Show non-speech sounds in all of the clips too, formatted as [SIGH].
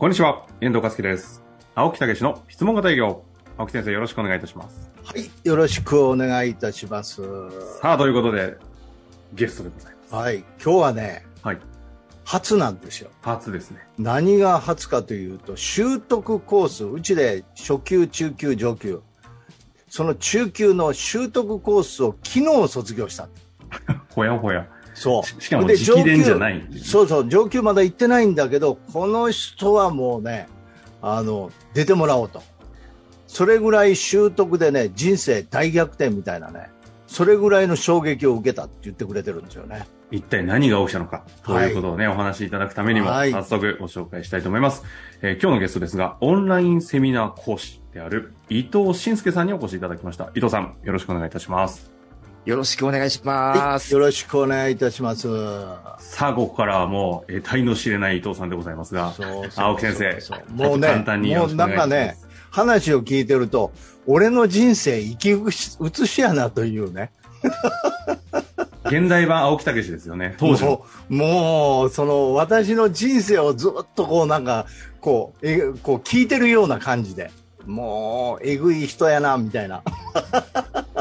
こんにちは、遠藤和樹です。青木武氏の質問型営業。青木先生、よろしくお願いいたします。はい、よろしくお願いいたします。さあ、ということで、ゲストでございます。はい、今日はね、はい。初なんですよ。初ですね。何が初かというと、習得コース、うちで初級、中級、上級。その中級の習得コースを昨日卒業した。[LAUGHS] ほやほや。そう。ししかもで直伝じゃないそうそう、上級まだ行ってないんだけど、この人はもうね、あの、出てもらおうと。それぐらい習得でね、人生大逆転みたいなね、それぐらいの衝撃を受けたって言ってくれてるんですよね。一体何が起きたのか、ということをね、お話しいただくためにも、はい早速ご紹介したいと思います、えー今日のゲストですが、オンラインセミナー講師である伊藤慎介さんにお越しいただきました。伊藤さん、よろしくお願いいたします。よろしくお願いします。よろしくお願いいたします。さあ、ここからはもう、得体の知れない伊藤さんでございますが、そうそうそう青木先生、そうもうね簡単によろしくお願いします。もうなんかね話を聞いてると、俺の人生生き写しやなというね。現代版青木武ですよね、当時の。もう、もうその私の人生をずっとこうなんか、こう、えこう聞いてるような感じで。もう、えぐい人やな、みたいな。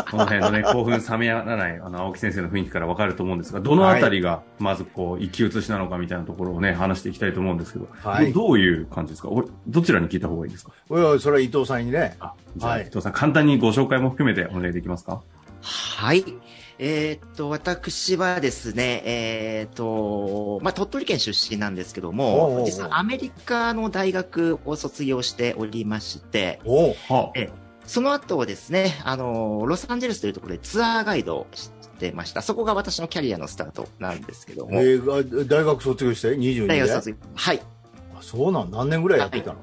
この辺のね、[LAUGHS] 興奮冷めやらない、あの、青木先生の雰囲気からわかると思うんですが、どのあたりが、まずこう、生き写しなのかみたいなところをね、話していきたいと思うんですけど、はい。どどういう感じですか？おどちらに聞いた方がいいですか？おいおい、それは伊藤さんにね。あ、じゃあ、はい。伊藤さん、簡単にご紹介も含めてお願いできますか？はい。えーっと、私はですね、えーっと、まあ、鳥取県出身なんですけども実はアメリカの大学を卒業しておりまして、おえその後ですね、あの、ロサンゼルスというところでツアーガイドをしてました。そこが私のキャリアのスタートなんですけども、えー大学卒業して ?22 で大学卒業。はい。あそうなん？何年ぐらいやってたの、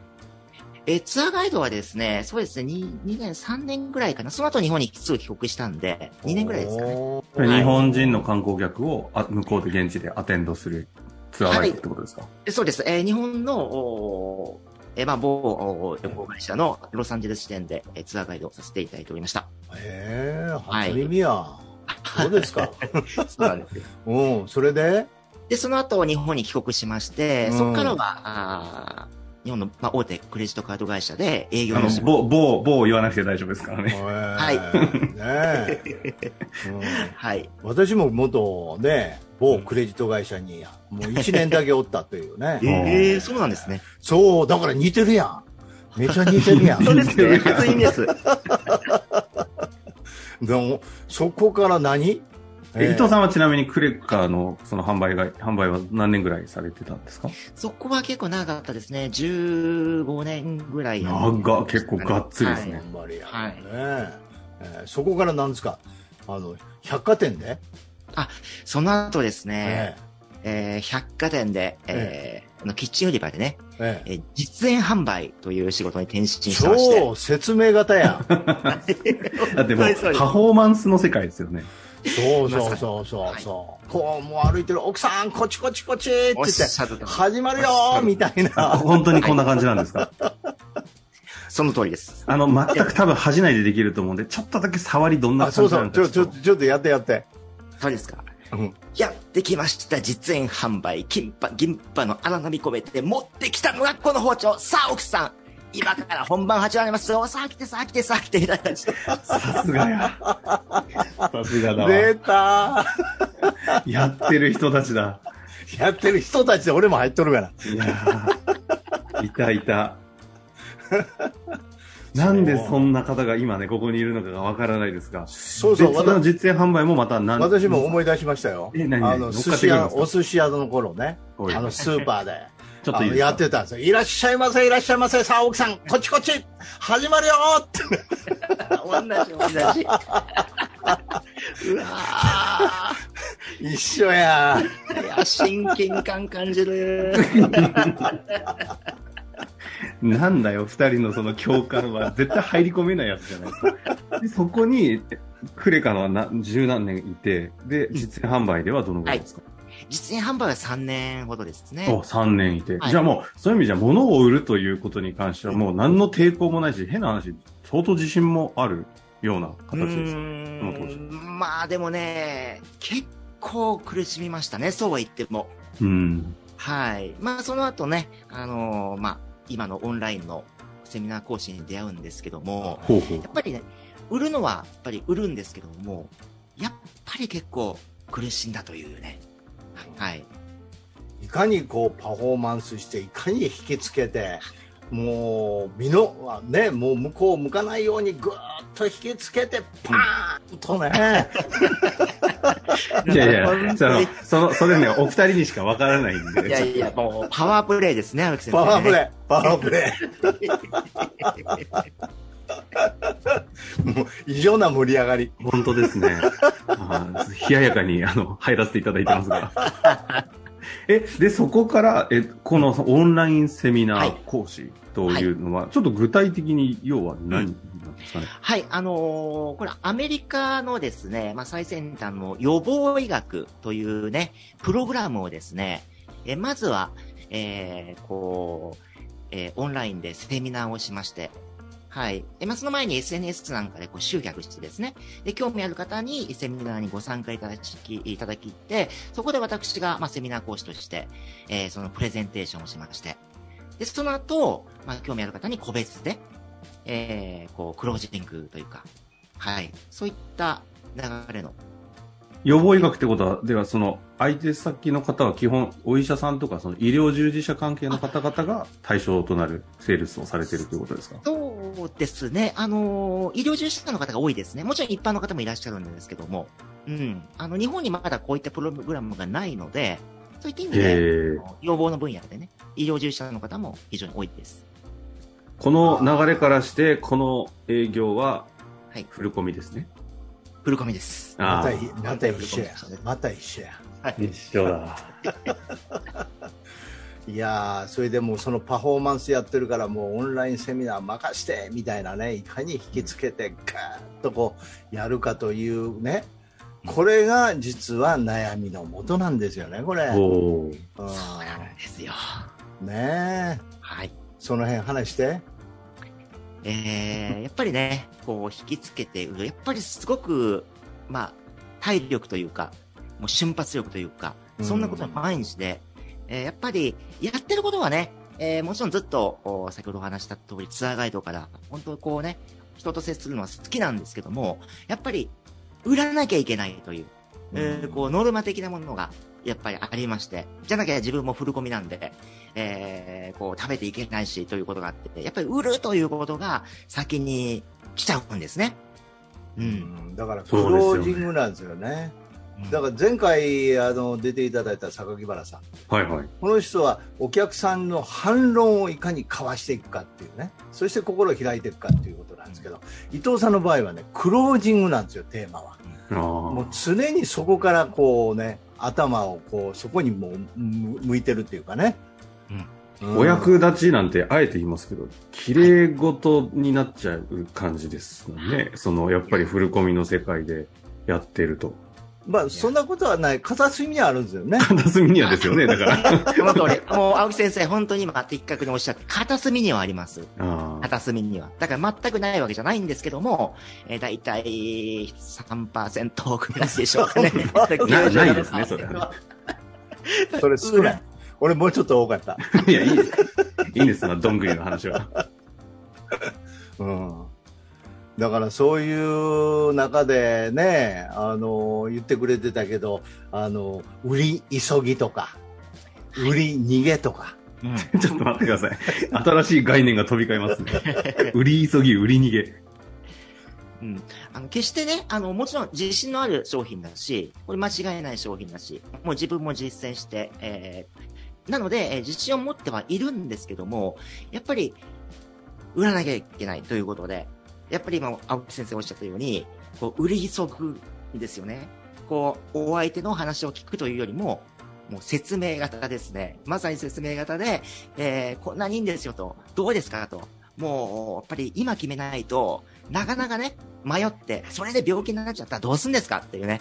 えーツアーガイドはですね、そうですね、2, 2年、3年ぐらいかな。その後日本にすぐ帰国したんで、2年ぐらいですかね。日本人の観光客をあ向こうで現地でアテンドするツアーガイドってことですか、えそうです。えー日本の、えーまあ、某旅行会社のロサンゼルス支店で、えーツアーガイドをさせていただいておりました。へえ、はい初耳や。そうですか。[LAUGHS] そうなんですよ。[LAUGHS] うん、それで？で、その後日本に帰国しまして、うんそこからは、あー日本の、まあ、大手クレジットカード会社で営業あのの仕、事某、某、某言わなくて大丈夫ですからね。はいねえ、うん [LAUGHS] はい。私も元ね、某クレジット会社にもう1年だけおったというね。[LAUGHS] ええそうなんですね。そう、だから似てるやん。めちゃ似てるやん。[LAUGHS] そうですね。初耳です。[LAUGHS] でも、そこから何？え伊藤さんはちなみにクレカのその販売が、販売は何年ぐらいされてたんですか？そこは結構長かったですね。15年ぐらい。長っ結構がっつりですねはいあんまりや、はいねええーそこからなんですか？あの、百貨店で、その後ですね、ええー百貨店で、えーあのキッチン売り場でね、ええええー実演販売という仕事に転身しまして。超説明型やん。[LAUGHS] だってもう、パフォーマンスの世界ですよね。そうそうそうそうそう。こう、もう歩いてる奥さん、こちこちこちって言っ、て始まるよーみたいあな。本当にこんな感じなんですか？その通りです。あの、全く多分恥じないでできると思うんで、ちょっとだけ触りどんなあ、そうそう。感じなのかちょ、ちょ、ちょっとやってやって。そうですか。うんやってきました。実演販売。金パ、銀パの荒波込めて持ってきたのがこの包丁。さあ、奥さん。今から本番始まりますよ。さあ来て、さあ来て、さあ来て、みたいな感じで。さすがや。さすがだわ。出たやってる人たちだ。ーやってる人たちで俺も入っとるから。いやーいたいた。なんでそんな方が今ね、ここにいるのかがわからないですが。そうそう。でその私実演販売もまた何私も思い出しましたよ。え何々あの、寿司屋、お寿司屋の頃ね。はいあの、スーパーで。[LAUGHS] ちょっとやってたんですよ。いらっしゃいませ、いらっしゃいませ。さあ、奥さん、こっちこっち始まるよーって。[LAUGHS] 同じ、同じ。[LAUGHS] うわ一緒やー。いや、親近感感じる。なんだよ、二人のその共感は [LAUGHS] 絶対入り込めないやつじゃないですか。でそこに、クレカのはな十何年いて、で、実演販売ではどのぐらいですか、実演販売は3年ほどですね。お、3年いて。はいじゃあもう、そういう意味じゃ物を売るということに関してはもう何の抵抗もないし、変な話、相当自信もあるようなう形です。まあでもね、結構苦しみましたね、そうは言っても。うん。はい。まあその後ね、あのーまあ、今のオンラインのセミナー講師に出会うんですけども、ほうほうやっぱりね、売るのはやっぱり売るんですけども、やっぱり結構苦しんだというね。はい。いかにこうパフォーマンスしていかに引きつけてもう身のねもう向こう向かないようにぐーっと引きつけてパーンとね、[LAUGHS] いやいや、その、その、それね、お二人にしかわからないんで。いやいや、もうパワープレイですね、青木先生、ね。パワープレイパワープレイ [LAUGHS] もう異常な盛り上がり本当ですね。冷ややかに、あの、入らせていただいてますが。え、で、そこから、え、このオンラインセミナー講師というのは、ちょっと具体的に要は何なんですかね？はい、あのーこれアメリカのですね、まあ、最先端の予防医学というね、プログラムをですね、えまずは、えーこう、えーオンラインでセミナーをしまして、はい。で、まあ、その前に SNS なんかでこう集客してですね、で、興味ある方にセミナーにご参加いただき、いただきって、そこで私が、まあ、セミナー講師として、えーそのプレゼンテーションをしまして、で、その後、まあ、興味ある方に個別で、えー、こう、クロージングというか、はい。そういった流れの。予防医学ってことは、ではその、相手先の方は基本、お医者さんとか、その医療従事者関係の方々が対象となるセールスをされているということですか？そうですね。あのー医療従事者の方が多いですね。もちろん一般の方もいらっしゃるんですけども、うん。あの、日本にまだこういったプログラムがないので、そういった意味で、えー、予防の分野でね、医療従事者の方も非常に多いです。この流れからして、この営業ははい。フルコミですね。フルコミです。またまた一緒や。また一緒や。あ、一緒だ。[LAUGHS] いやーそれでもうそのパフォーマンスやってるからもうオンラインセミナー任してみたいなねいかに引きつけてガーッとこうやるかというねこれが実は悩みの元なんですよねこれ、うん。そうなんですよ。ねえ。はい。その辺話してえー、やっぱりね、こう、引きつけて売る。やっぱりすごく、まあ、体力というか、もう瞬発力というか、そんなことは毎日で、えーやっぱり、やってることはね、えーもちろんずっと、お先ほどお話した通り、ツアーガイドから、本当こうね、人と接するのは好きなんですけども、やっぱり、売らなきゃいけないという、えーこう、ノルマ的なものが、やっぱりありまして、じゃなきゃ自分もフルコミなんで、えーこう、食べていけないし、ということがあって、やっぱり売るということが先に来ちゃうんですね。う。うん。んだからクロージングなんですよね。だから前回あの出ていただいた榊原さん。はいはい。この人はお客さんの反論をいかにかわしていくかっていうね。そして心を開いていくかっていうことなんですけど伊藤さんの場合はねクロージングなんですよテーマは。あもうー常にそこからこうね頭をこうそこにもうむ向いてるっていうかね、うんお役立ちなんてあえて言いますけど、綺麗事になっちゃう感じですもんね。その、やっぱりフルコミの世界でやってると。まあそんなことはない片隅にはあるんですよね [LAUGHS] 片隅にはですよね、だから。[LAUGHS] その通り。もう、青木先生、本当に今、的確におっしゃって、片隅にはあります。あー片隅には。だから全くないわけじゃないんですけども、えー、だいたい3%ぐらいでしょうかね。[LAUGHS] なないですね、それは [LAUGHS] それ少ない俺もうちょっと多かったね。いや、いいです。いいんです、まあ、どんぐりの話は。[LAUGHS] うんだからそういう中でね、あの言ってくれてたけど、あの売り急ぎとか、売り逃げとか、うんちょっと待ってください。新しい概念が飛び交いますね。[LAUGHS] 売り急ぎ、売り逃げ。うん。あの、決してね、あの、もちろん自信のある商品だし、これ間違いない商品だし、もう自分も実践して、えー、なので、えー自信を持ってはいるんですけども、やっぱり、売らなきゃいけないということで、やっぱり今、青木先生おっしゃったように、こう、売り急ぐんですよね。こう、お相手の話を聞くというよりも、もう説明型ですね。まさに説明型で、えー、こんなにいいんですよと、どうですかと。もう、やっぱり今決めないと、なかなかね、迷って、それで病気になっちゃったらどうすんですかっていうね。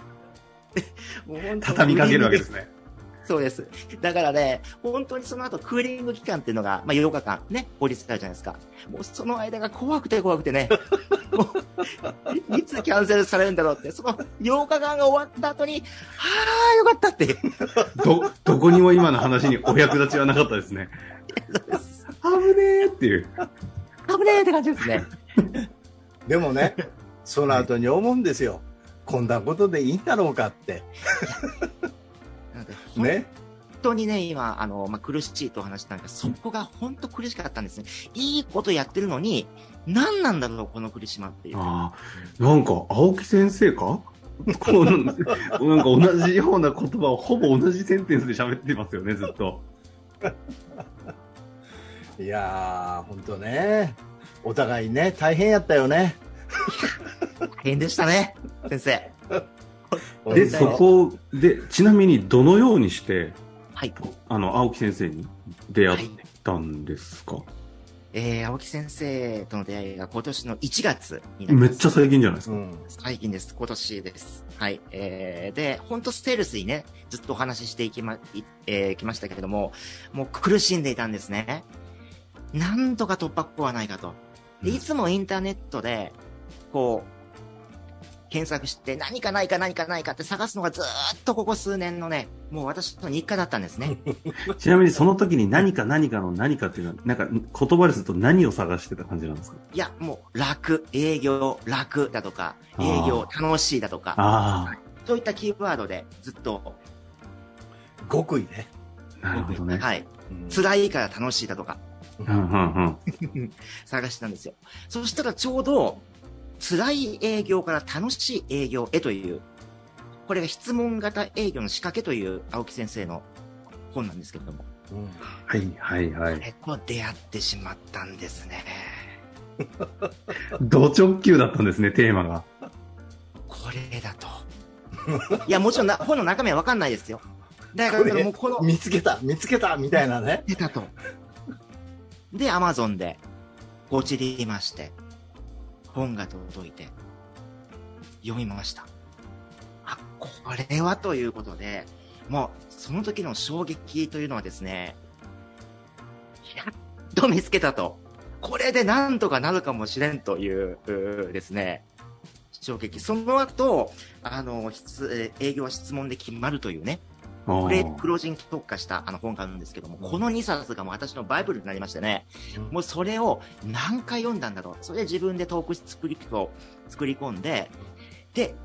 [LAUGHS] もう本当に畳みかけるわけですね。そうです。だからね、本当にその後クーリング期間っていうのが、まあ8日間ね、法律があるじゃないですか。もうその間が怖くて怖くてね、[LAUGHS] もう、いつキャンセルされるんだろうって、その8日間が終わった後に、はあ、よかって。ど、どこにも今の話にお役立ちはなかったですね。危ねえ。っていう。危ねえって感じですね。でもね、その後に思うんですよ。こんなことでいいんだろうかって。ね。本当にね、今、あの、まあ、苦しいとお話したんですが、そこが本当苦しかったんですね。いいことやってるのに、何なんだろう、この苦しまっていう。ああ、なんか、青木先生か？[LAUGHS] このなんか同じような言葉をほぼ同じセンテンスで喋ってますよね、ずっと。[LAUGHS] いやー、ほんとね。お互いね、大変やったよね。大変でしたね、先生。で、そこで、ちなみにどのようにして、はい。あの、青木先生に出会ったんですか、えー、青木先生との出会いが今年の1月になります。めっちゃ最近じゃないですか。うん。最近です。今年です。はい。えー、で、本当ステルスにね、ずっとお話ししていきま、いえー、きましたけれども、もう苦しんでいたんですね。なんとか突破口はないかと。で、いつもインターネットで、こう、検索して何かないか何かないかって探すのがずーっとここ数年のね、もう私の日課だったんですね。[LAUGHS] ちなみにその時に何か何かの何かっていうのは、なんか言葉ですると何を探してた感じなんですか？いや、もう楽、営業、楽だとか、営業、楽しいだとか、あそういったキーワードでずっと、極意ね。あ、なるほどね。はい。うん辛いから楽しいだとか、うんうんうん。[LAUGHS] 探してたんですよ。そしたらちょうど、辛い営業から楽しい営業へという、これが質問型営業の仕掛けという青木先生の本なんですけれども、うんはいはいはい。え、こう出会ってしまったんですね。[LAUGHS] 同直球だったんですね、テーマが。これだと。いや、もちろんな本の中身はわかんないですよ。だから、もうこの、見つけた、見つけたみたいなね。出たと。で、アマゾンで、ごちりまして、本が届いて、読みました。あ、これはということで、もう、その時の衝撃というのはですね、やっと見つけたと。これでなんとかなるかもしれんという、ですね、衝撃。その後、あの、営業は質問で決まるというね、これ、クロージング特化したあの本があるんですけども、この2冊がもう私のバイブルになりましてね、もうそれを何回読んだんだろう。それで自分でトークスクリプトを作り込んで、で、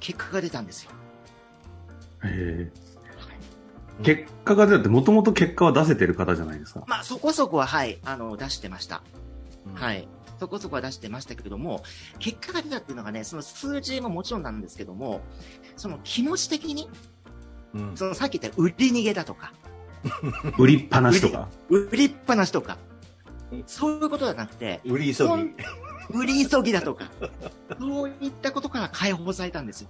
結果が出たんですよ。へー結果が出たって、もともと結果は出せてる方じゃないですか。まあそこそこは、はい、あの、出してました。うんはい。そこそこは出してましたけれども、結果が出たっていうのがね、その数字ももちろんなんですけども、その気持ち的に、うんそのさっき言った売り逃げだとか、[LAUGHS] 売りっぱなしとか？売りっぱなしとか、そういうことじゃなくて、売り急ぎ。売り急ぎだとか、そういったことから解放されたんですよ。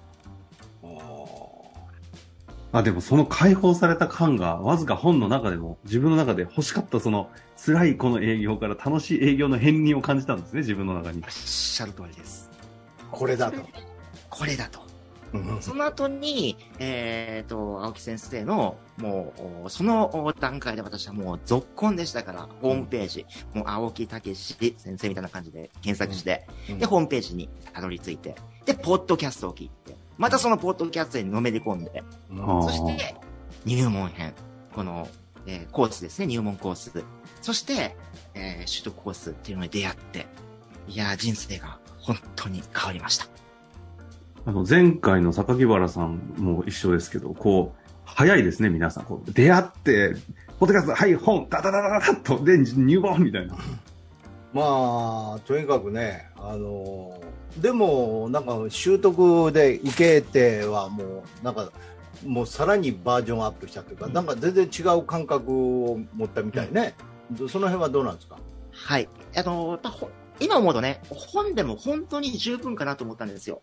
あ、でもその解放された感が、わずか本の中でも、自分の中で欲しかったその、辛いこの営業から楽しい営業の片鱗を感じたんですね、自分の中におっ。しゃる通りです。これだと。これだと。うんその後に、えっ、と、青木先生の、もう、おその段階で私はもう続婚でしたから、ホームページ、もう青木武先生みたいな感じで検索して、うんで、ホームページにたどり着いて、で、ポッドキャストを聞いて、またそのポッドキャストにのめり込んで、そして、入門編。この、えーコースですね、入門コース。そして、えー取得コースっていうのに出会って、いやー、人生が本当に変わりました。あの、前回の榊原さんも一緒ですけど、こう、早いですね、皆さん。こう、出会って、ポッドキャスト、はい、本、ダダダダダダッと、で、入門みたいな。まあ、とにかくね、あのでも、なんか習得でいけてはもう、なんか、もうさらにバージョンアップしたというか、なんか全然違う感覚を持ったみたいね、その辺はどうなんですか、はい。あのーやっぱほ今思うとね、本でも本当に十分かなと思ったんですよ。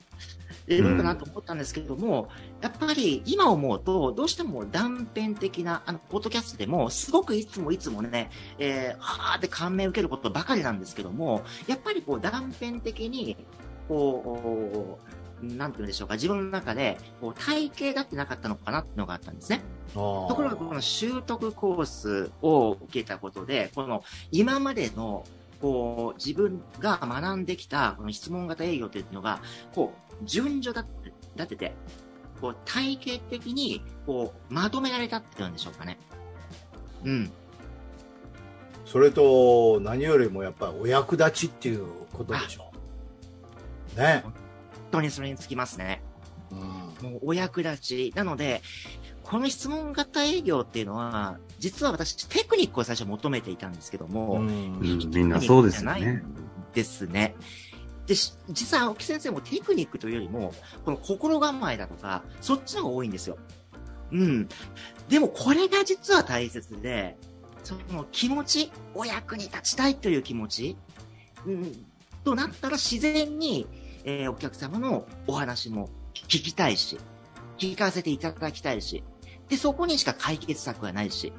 十分かなと思ったんですけれども、やっぱり今思うと、どうしても断片的な、あの、ポッドキャストでも、すごくいつもいつもね、えー、はーって感銘を受けることばかりなんですけども、やっぱりこう断片的に、こう、なんて言うんでしょうか、自分の中で、こう、体系だってなかったのかなっていうのがあったんですね。とところが、この習得コースを受けたことで、この今までの、こう、自分が学んできた、この質問型営業というのが、こう、順序だ立てて、こう、体系的に、こう、まとめられたっていうんでしょうかね。うん。それと何よりもやっぱりお役立ちっていうことでしょう。ね。本当にそれにつきますね。うんもうお役立ち。なので、この質問型営業っていうのは、実は私、テクニックを最初求めていたんですけども、みんなそうですよね。ですね。で、し実は青木先生もテクニックというよりも、この心構えだとか、そっちの方が多いんですよ。うん。でもこれが実は大切で、その気持ち、お役に立ちたいという気持ち、うん、となったら自然に、えーお客様のお話も聞きたいし、聞かせていただきたいし、で、そこにしか解決策はないし。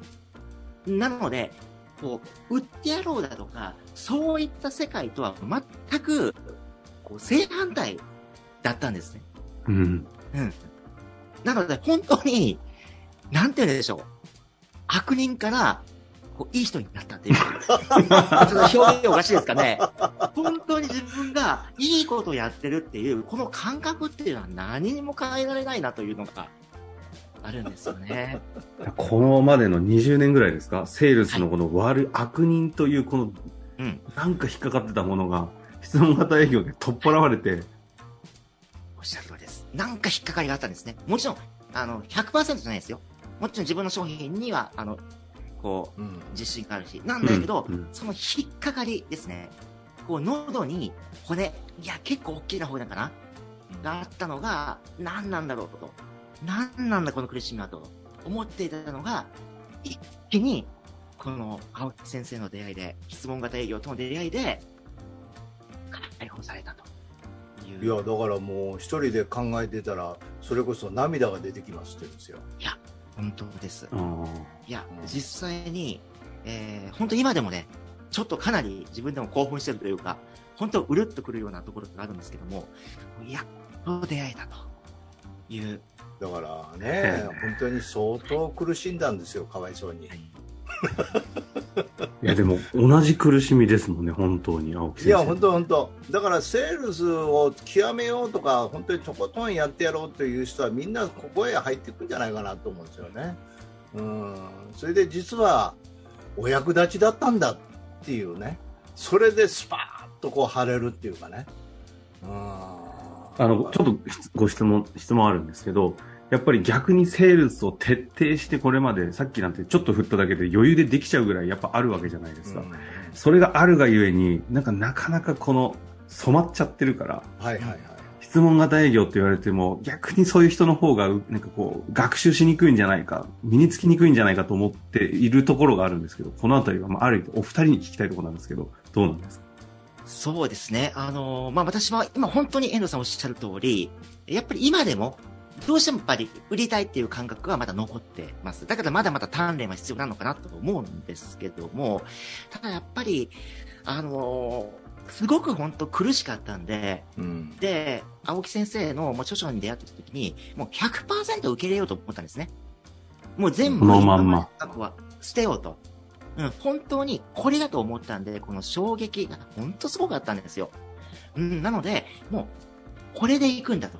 なので、こう、売ってやろうだとか、そういった世界とは全く、こう、正反対だったんですね。うん。うん。なので、本当に、なんて言うんでしょう。悪人から、こう、いい人になったっていう。[LAUGHS] ちょっと表現おかしいですかね。本当に自分がいいことをやってるっていう、この感覚っていうのは何にも変えられないなというのがあるんですよね。このまでの20年ぐらいですか、セールスのこの悪い、悪人というこの、うん。なんか引っかかってたものが、質問型営業で取っ払われて、おっしゃる通りです。なんか引っかかりがあったんですね。もちろん、あの、100%じゃないですよ。もちろん自分の商品には、あの、こう、うん自信があるし。なんだけど、うんうんその引っかかりですね。こう、喉に骨、いや、結構大きな骨かな？があったのが、何なんだろうと。何なんだこの苦しみはと思っていたのが、一気に、この青木先生の出会いで、質問型営業との出会いで、解放されたという。いやだからもう一人で考えてたらそれこそ涙が出てきますって言うんですよ。本当です。いやうん、実際に、えー、本当今でもね、ちょっとかなり自分でも興奮してるというか、本当うるっとくるようなところがあるんですけども、やっと出会えたという、だからね [LAUGHS] 本当に相当苦しんだんですよかわいそうに。いや、でも、同じ苦しみですもんね、本当に、青木先生。いや本当本当だからセールスを極めようとか本当にとことんやってやろうという人はみんなここへ入っていくんじゃないかなと思うんですよね。うんそれで実はお役立ちだったんだっていうねそれでスパーッとこう晴れるっていうかね。うんあの、ちょっとご質問、質問あるんですけど、やっぱり逆にセールスを徹底してこれまで、さっきなんてちょっと振っただけで余裕でできちゃうぐらいやっぱあるわけじゃないですか。うんそれがあるがゆえに、なんかなかなかこの染まっちゃってるから、はいはいはい。質問型営業って言われても、逆にそういう人の方が、なんかこう、学習しにくいんじゃないか、身につきにくいんじゃないかと思っているところがあるんですけど、このあたりは、まあ、ある意味、お二人に聞きたいところなんですけど、どうなんですか？そうですね。あのーまあ、私は今本当に遠藤さんおっしゃる通り、やっぱり今でも、どうしてもやっぱり売りたいっていう感覚はまだ残ってます。だからまだまだ鍛錬は必要なのかなと思うんですけども、ただやっぱり、あのーすごく本当苦しかったんで、うんで、青木先生のもう著書に出会った時に、もう100%受け入れようと思ったんですね。もう全部、このまんまは捨てようと。うん、本当にこれだと思ったんで、この衝撃が本当すごかったんですよ。うん、なので、もう、これで行くんだと。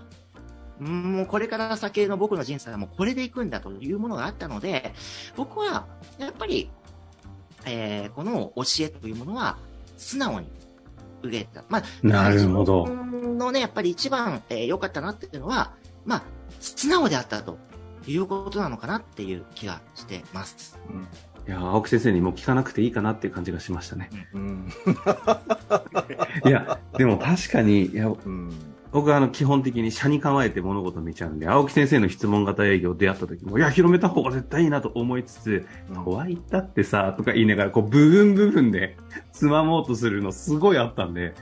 うんもうこれから先の僕の人生はもうこれで行くんだというものがあったので、僕は、やっぱり、えー、この教えというものは、素直に受けた。まあ、なるほど自分のね、やっぱり一番良、えー良かったなっていうのは、まあ、素直であったということなのかなっていう気がしてます。いや、青木先生にも聞かなくていいかなっていう感じがしましたね。うん。いや、でも確かに、いや、うん。僕はあの基本的に車に構えて物事を見ちゃうんで、青木先生の質問型営業出会った時も、いや、広めた方が絶対いいなと思いつつ、とは言ったってさ、とか言いながら、こう、部分部分でつまもうとするのすごいあったんで、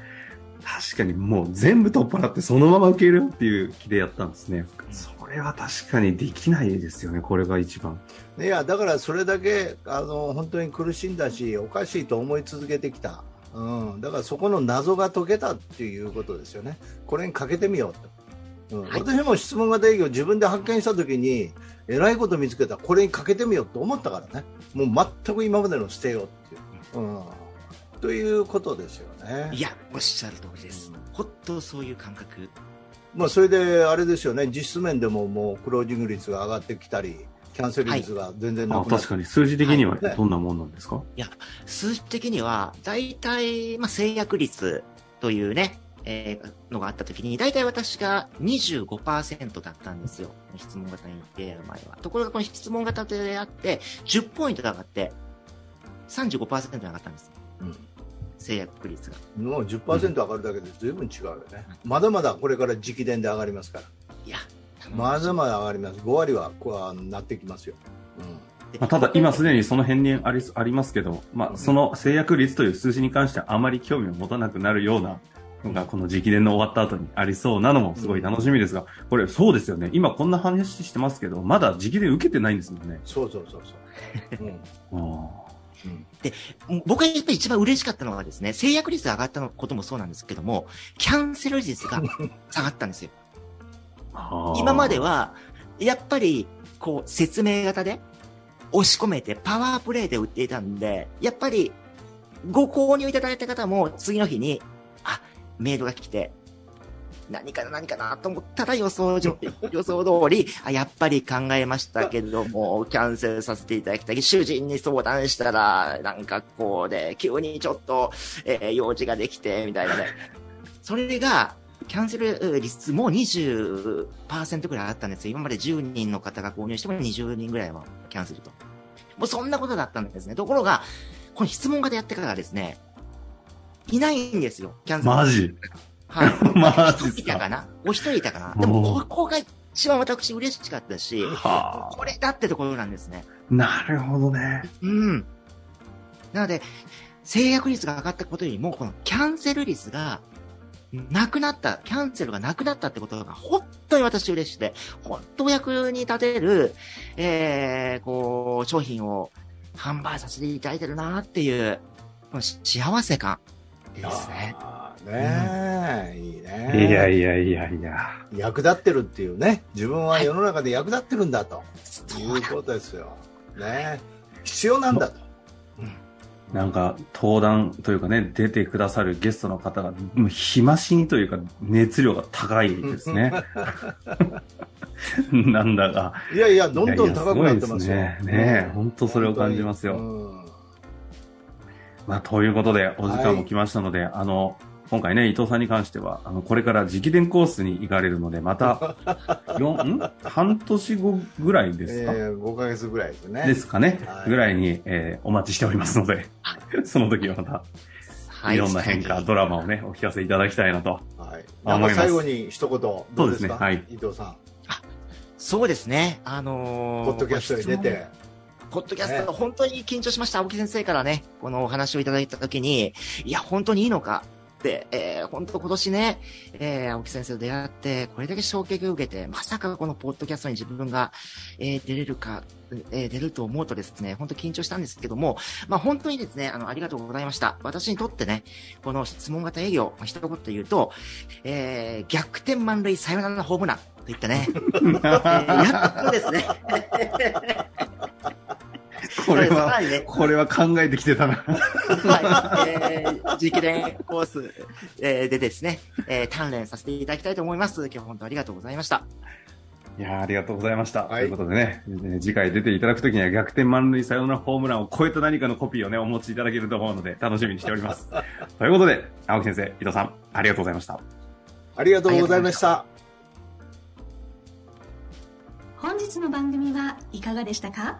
確かにもう全部取っ払ってそのまま受けるっていう気でやったんですね。それは確かにできないですよね、これが一番。いやだからそれだけあの本当に苦しんだしおかしいと思い続けてきた、うん、だからそこの謎が解けたっていうことですよね。これにかけてみようと、うん。はい。私も質問型営業自分で発見した時にえらいこと見つけた。これにかけてみようと思ったからね。もう全く今までの捨てようっていう、うん、ということですよね。いや、おっしゃる通りです。うん。ほっとそういう感覚。まあ、それであれですよね実質面でももうクロージング率が上がってきたりキャンセル率が全然なくな確かに数字的にはどんなもんなんですか、はい、いや、数字的には、大体、まあ、制約率というね、えー、のがあったときに、大体私が25%だったんですよ。質問型に出会う前は。ところがこの質問型で出会って、10ポイント上がって、35%に上がったんです。うん。制約率が。もう10%上がるだけで随分違うよね。うん、まだまだこれから直伝で上がりますから。いや、まだまだ上がります。5割はこうなってきますよ。うんまあ、ただ、今すでにその辺にありありますけど、まあ、その制約率という数字に関してはあまり興味を持たなくなるようなのが、この直伝の終わった後にありそうなのもすごい楽しみですが、これ、そうですよね。今こんな話してますけど、まだ直伝受けてないんですもんね。そうそうそうそう。うん、[LAUGHS] で、僕がやっぱり一番嬉しかったのはですね、制約率が上がったこともそうなんですけども、キャンセル率が下がったんですよ。[LAUGHS] 今までは、やっぱり、こう、説明型で、押し込めてパワープレイで売っていたんで、やっぱり、ご購入いただいた方も次の日に、あ、メールが来て、何かな何かなと思ったら予想上、[LAUGHS] 予想通り、あ、やっぱり考えましたけども、キャンセルさせていただきたい。主人に相談したら、なんかこうで、急にちょっと、えー、用事ができて、みたいなね。それが、キャンセル率も20%くらいあったんですよ。今まで10人の方が購入しても20人ぐらいはキャンセルと。もうそんなことだったんですね。ところが、この質問型やってからですね、いないんですよ、キャンセル。マジはい。[LAUGHS] マジいたかな？お一人いたかな？でも、ここが一番私嬉しかったし、これだってところなんですね。なるほどね。うん。なので、制約率が上がったことよりも、このキャンセル率がなくなった、キャンセルがなくなったってことが本当に私嬉しくて、本当役に立てる、えー、こう、商品を販売させていただいてるなっていう、幸せ感ですね。ねえ、うん、いいね。いやいやいやいや。役立ってるっていうね。自分は世の中で役立ってるんだと、はい、いうことですよ。ね必要なんだと。なんか、登壇というかね、出てくださるゲストの方が、もう日増しにというか、熱量が高いですね。[LAUGHS] なんだか。いやいや、どんどん高くなってますよ。いやいやすね。ね本当それを感じますよ。まあ、ということで、お時間も来ましたので、はい、あの、今回ね、伊藤さんに関しては、あの、これから直伝コースに行かれるので、また、[LAUGHS] ん半年後ぐらいですか、えー、?5 ヶ月ぐらいですね。ですかね？はい、ぐらいに、えー、お待ちしておりますので、その時はまた、はい、いろんな変化、ドラマをね、お聞かせいただきたいなと。はい。思います。最後に一言、どうですか？そうですね。はい。伊藤さん。そうですね。あのー、ポッドキャストに出て。ポッドキャスト、本当に緊張しました。青木先生からね、このお話をいただいたときに、いや、本当にいいのか、、えー、本当今年ね、えー、青木先生と出会って、これだけ衝撃を受けて、まさかこのポッドキャストに自分が、えー、出れるか、えー、出ると思うとですね、本当緊張したんですけども、まあ本当にですね、あの、ありがとうございました。私にとってね、この質問型営業、まあ、一言言うと、えー、逆転満塁サヨナラホームランといったね、[LAUGHS] えー、やっとですね、[LAUGHS] これは、ね、これは考えてきてたな。はい。えー、直伝コース、えー、でですね、えー、鍛錬させていただきたいと思います。今日本当ありがとうございました。いやありがとうございました。はい、ということでね、次回出ていただくときには逆転満塁サヨナラホームランを超えた何かのコピーをね、お持ちいただけると思うので、楽しみにしております。[LAUGHS] ということで、青木先生、伊藤さん、ありがとうございました。ありがとうございました。本日の番組はいかがでしたか？